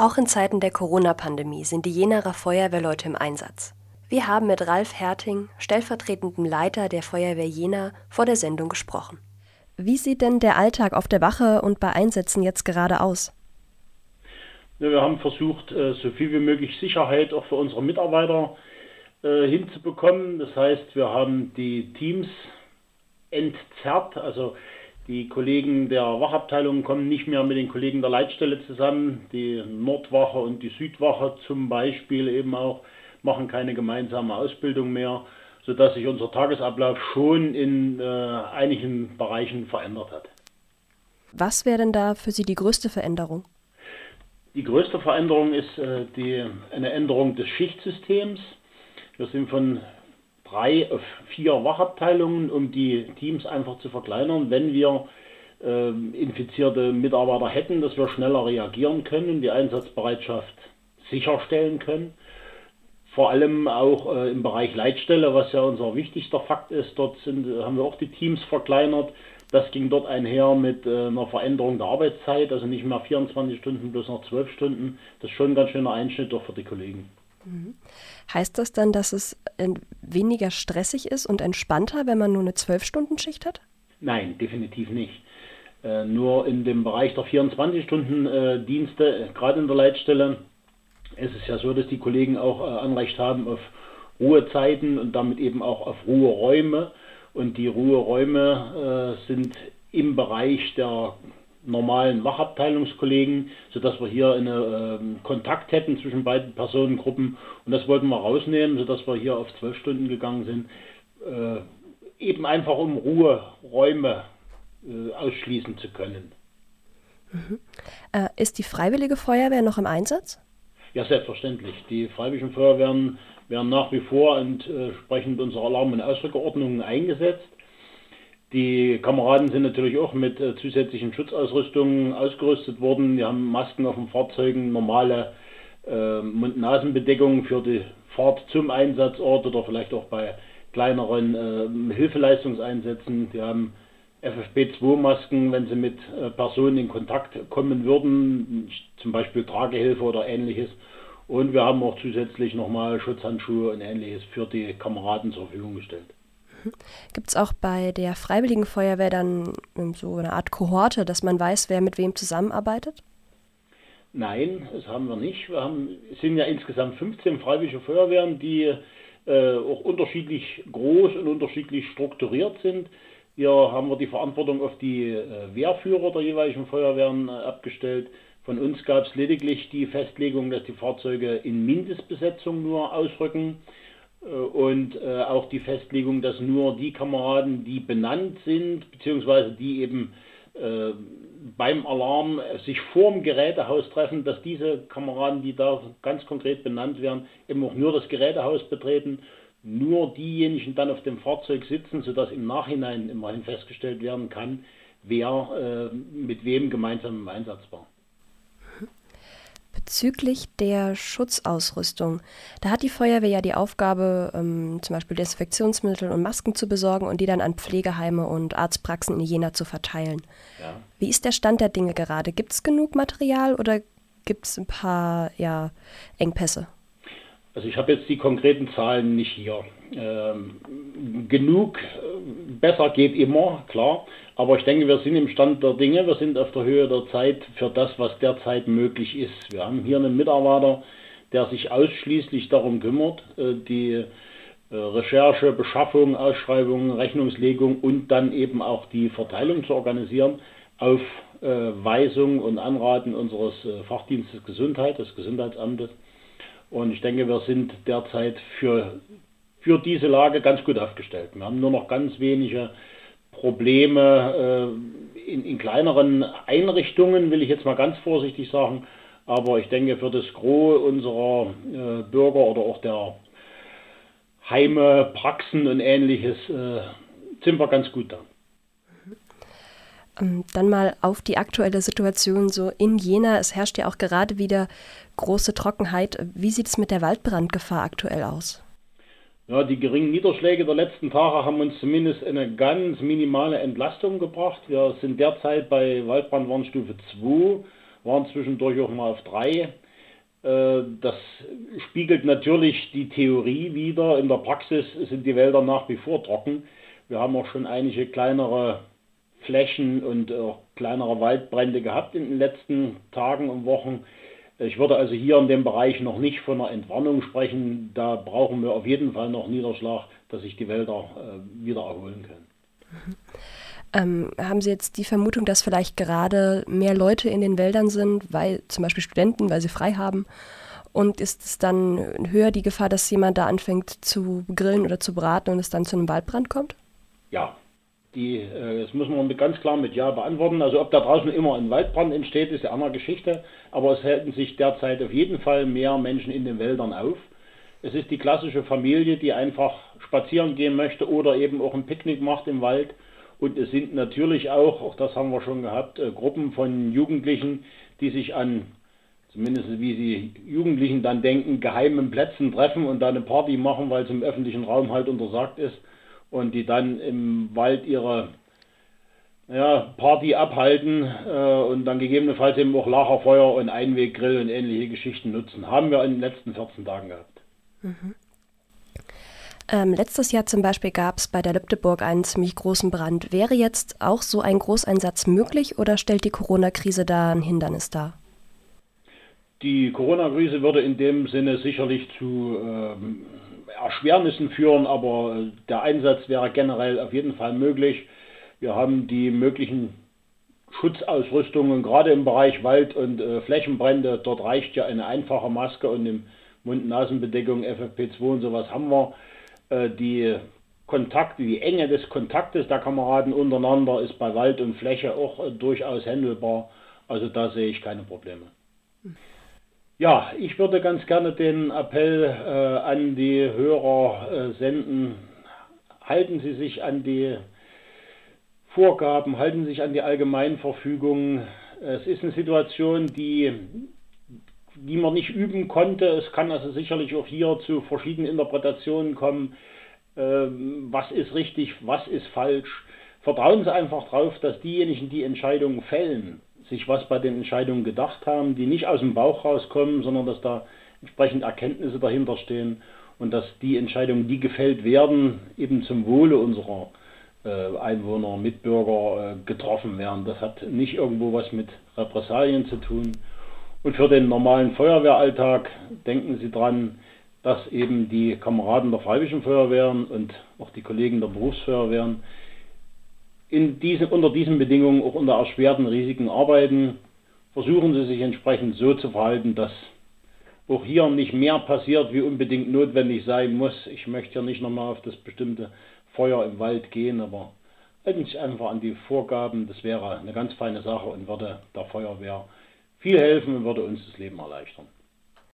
Auch in Zeiten der Corona-Pandemie sind die Jenaer Feuerwehrleute im Einsatz. Wir haben mit Ralf Herting, stellvertretendem Leiter der Feuerwehr Jena, vor der Sendung gesprochen. Wie sieht denn der Alltag auf der Wache und bei Einsätzen jetzt gerade aus? Ja, wir haben versucht, äh, so viel wie möglich Sicherheit auch für unsere Mitarbeiter äh, hinzubekommen. Das heißt, wir haben die Teams entzerrt, also die Kollegen der Wachabteilung kommen nicht mehr mit den Kollegen der Leitstelle zusammen. Die Nordwache und die Südwache zum Beispiel eben auch machen keine gemeinsame Ausbildung mehr, sodass sich unser Tagesablauf schon in äh, einigen Bereichen verändert hat. Was wäre denn da für Sie die größte Veränderung? Die größte Veränderung ist äh, die, eine Änderung des Schichtsystems. Wir sind von drei vier Wachabteilungen, um die Teams einfach zu verkleinern, wenn wir äh, infizierte Mitarbeiter hätten, dass wir schneller reagieren können und die Einsatzbereitschaft sicherstellen können. Vor allem auch äh, im Bereich Leitstelle, was ja unser wichtigster Fakt ist. Dort sind, haben wir auch die Teams verkleinert. Das ging dort einher mit äh, einer Veränderung der Arbeitszeit, also nicht mehr 24 Stunden, bloß noch 12 Stunden. Das ist schon ein ganz schöner Einschnitt auch für die Kollegen. Heißt das dann, dass es äh, weniger stressig ist und entspannter, wenn man nur eine 12-Stunden-Schicht hat? Nein, definitiv nicht. Äh, nur in dem Bereich der 24-Stunden-Dienste, äh, gerade in der Leitstelle, ist es ja so, dass die Kollegen auch äh, Anrecht haben auf Ruhezeiten und damit eben auch auf Ruheräume. Und die Ruheräume äh, sind im Bereich der normalen Wachabteilungskollegen, sodass wir hier einen äh, Kontakt hätten zwischen beiden Personengruppen. Und das wollten wir rausnehmen, sodass wir hier auf zwölf Stunden gegangen sind, äh, eben einfach um Ruheräume äh, ausschließen zu können. Mhm. Äh, ist die Freiwillige Feuerwehr noch im Einsatz? Ja, selbstverständlich. Die Freiwilligen Feuerwehren werden nach wie vor entsprechend unserer Alarm- und Ausrückeordnungen eingesetzt. Die Kameraden sind natürlich auch mit äh, zusätzlichen Schutzausrüstungen ausgerüstet worden. Wir haben Masken auf den Fahrzeugen, normale äh, Mund-Nasen-Bedeckung für die Fahrt zum Einsatzort oder vielleicht auch bei kleineren äh, Hilfeleistungseinsätzen. Wir haben FFP2-Masken, wenn sie mit äh, Personen in Kontakt kommen würden, zum Beispiel Tragehilfe oder ähnliches. Und wir haben auch zusätzlich nochmal Schutzhandschuhe und ähnliches für die Kameraden zur Verfügung gestellt. Gibt es auch bei der Freiwilligen Feuerwehr dann so eine Art Kohorte, dass man weiß, wer mit wem zusammenarbeitet? Nein, das haben wir nicht. Wir haben, sind ja insgesamt 15 Freiwillige Feuerwehren, die äh, auch unterschiedlich groß und unterschiedlich strukturiert sind. Hier haben wir die Verantwortung auf die äh, Wehrführer der jeweiligen Feuerwehren äh, abgestellt. Von uns gab es lediglich die Festlegung, dass die Fahrzeuge in Mindestbesetzung nur ausrücken. Äh, und äh, auch die Festlegung, dass nur die Kameraden, die benannt sind, beziehungsweise die eben äh, beim Alarm sich vorm Gerätehaus treffen, dass diese Kameraden, die da ganz konkret benannt werden, eben auch nur das Gerätehaus betreten, nur diejenigen dann auf dem Fahrzeug sitzen, sodass im Nachhinein immerhin festgestellt werden kann, wer äh, mit wem gemeinsam im Einsatz war bezüglich der Schutzausrüstung. Da hat die Feuerwehr ja die Aufgabe, ähm, zum Beispiel Desinfektionsmittel und Masken zu besorgen und die dann an Pflegeheime und Arztpraxen in Jena zu verteilen. Ja. Wie ist der Stand der Dinge gerade? Gibt es genug Material oder gibt es ein paar ja, Engpässe? Also ich habe jetzt die konkreten Zahlen nicht hier. Ähm, genug, äh, besser geht immer, klar. Aber ich denke, wir sind im Stand der Dinge, wir sind auf der Höhe der Zeit für das, was derzeit möglich ist. Wir haben hier einen Mitarbeiter, der sich ausschließlich darum kümmert, äh, die äh, Recherche, Beschaffung, Ausschreibung, Rechnungslegung und dann eben auch die Verteilung zu organisieren auf Weisung und Anraten unseres Fachdienstes Gesundheit, des Gesundheitsamtes. Und ich denke, wir sind derzeit für, für diese Lage ganz gut aufgestellt. Wir haben nur noch ganz wenige Probleme äh, in, in, kleineren Einrichtungen, will ich jetzt mal ganz vorsichtig sagen. Aber ich denke, für das Gros unserer äh, Bürger oder auch der Heime, Praxen und ähnliches äh, sind wir ganz gut da. Ähm, dann mal auf die aktuelle Situation so in Jena. Es herrscht ja auch gerade wieder große Trockenheit. Wie sieht es mit der Waldbrandgefahr aktuell aus? Ja, die geringen Niederschläge der letzten Tage haben uns zumindest eine ganz minimale Entlastung gebracht. Wir sind derzeit bei Waldbrandwarnstufe 2, waren zwischendurch auch mal auf 3. Äh, das spiegelt natürlich die Theorie wider. In der Praxis sind die Wälder nach wie vor trocken. Wir haben auch schon einige kleinere Flächen und auch kleinere Waldbrände gehabt in den letzten Tagen und Wochen. Ich würde also hier in dem Bereich noch nicht von einer Entwarnung sprechen. Da brauchen wir auf jeden Fall noch Niederschlag, dass sich die Wälder äh, wieder erholen können. Mhm. Ähm, haben Sie jetzt die Vermutung, dass vielleicht gerade mehr Leute in den Wäldern sind, weil zum Beispiel Studenten, weil sie frei haben? Und ist es dann höher die Gefahr, dass jemand da anfängt zu grillen oder zu braten und es dann zu einem Waldbrand kommt? Ja, die, äh, das müssen wir ganz klar mit Ja beantworten. Also ob da draußen immer ein Waldbrand entsteht, ist eine andere Geschichte. Aber es halten sich derzeit auf jeden Fall mehr Menschen in den Wäldern auf. Es ist die klassische Familie, die einfach spazieren gehen möchte oder eben auch ein Picknick macht im Wald und es sind natürlich auch, auch das haben wir schon gehabt, äh, Gruppen von Jugendlichen, die sich an, zumindest wie sie Jugendlichen dann denken, geheimen Plätzen treffen und da eine Party machen, weil es im öffentlichen Raum halt untersagt ist und die dann im Wald ihre ja, Party abhalten äh, und dann gegebenenfalls eben auch Lagerfeuer und Einweggrill und ähnliche Geschichten nutzen. Haben wir in den letzten 14 Tagen gehabt. Mhm. Ähm, letztes Jahr zum Beispiel gab es bei der Lübdeburg einen ziemlich großen Brand. Wäre jetzt auch so ein Großeinsatz möglich oder stellt die Corona-Krise da ein Hindernis dar? Die Corona-Krise würde in dem Sinne sicherlich zu ähm, Erschwernissen führen, aber der Einsatz wäre generell auf jeden Fall möglich. Wir haben die möglichen Schutzausrüstungen, gerade im Bereich Wald- und äh, Flächenbrände. Dort reicht ja eine einfache Maske und eine Mund-Nasen-Bedeckung, FFP2 und sowas haben wir. Äh, die Kontakte, die Enge des Kontaktes der Kameraden untereinander ist bei Wald und Fläche auch äh, durchaus handelbar. Also da sehe ich keine Probleme. Ja, ich würde ganz gerne den Appell äh, an die Hörer äh, senden. Halten Sie sich an die Vorgaben, halten Sie sich an die Allgemeinverfügung. Es ist eine Situation, die, die man nicht üben konnte. Es kann also sicherlich auch hier zu verschiedenen Interpretationen kommen. Ähm, was ist richtig, was ist falsch. Vertrauen Sie einfach darauf, dass diejenigen, die Entscheidungen fällen, sich was bei den Entscheidungen gedacht haben, die nicht aus dem Bauch rauskommen, sondern dass da entsprechend Erkenntnisse dahinter stehen und dass die Entscheidungen, die gefällt werden, eben zum Wohle unserer äh, Einwohner, Mitbürger äh, getroffen werden. Das hat nicht irgendwo was mit Repressalien zu tun. Und für den normalen Feuerwehralltag denken Sie dran, dass eben die Kameraden der Freiwilligen Feuerwehren und auch die Kollegen der Berufsfeuerwehren in diese, unter diesen Bedingungen auch unter erschwerten Risiken arbeiten. Versuchen Sie sich entsprechend so zu verhalten, dass auch hier nicht mehr passiert, wie unbedingt notwendig sein muss. Ich möchte hier nicht nochmal auf das bestimmte Feuer im Wald gehen, aber halten Sie sich einfach an die Vorgaben. Das wäre eine ganz feine Sache und würde der Feuerwehr viel helfen und würde uns das Leben erleichtern.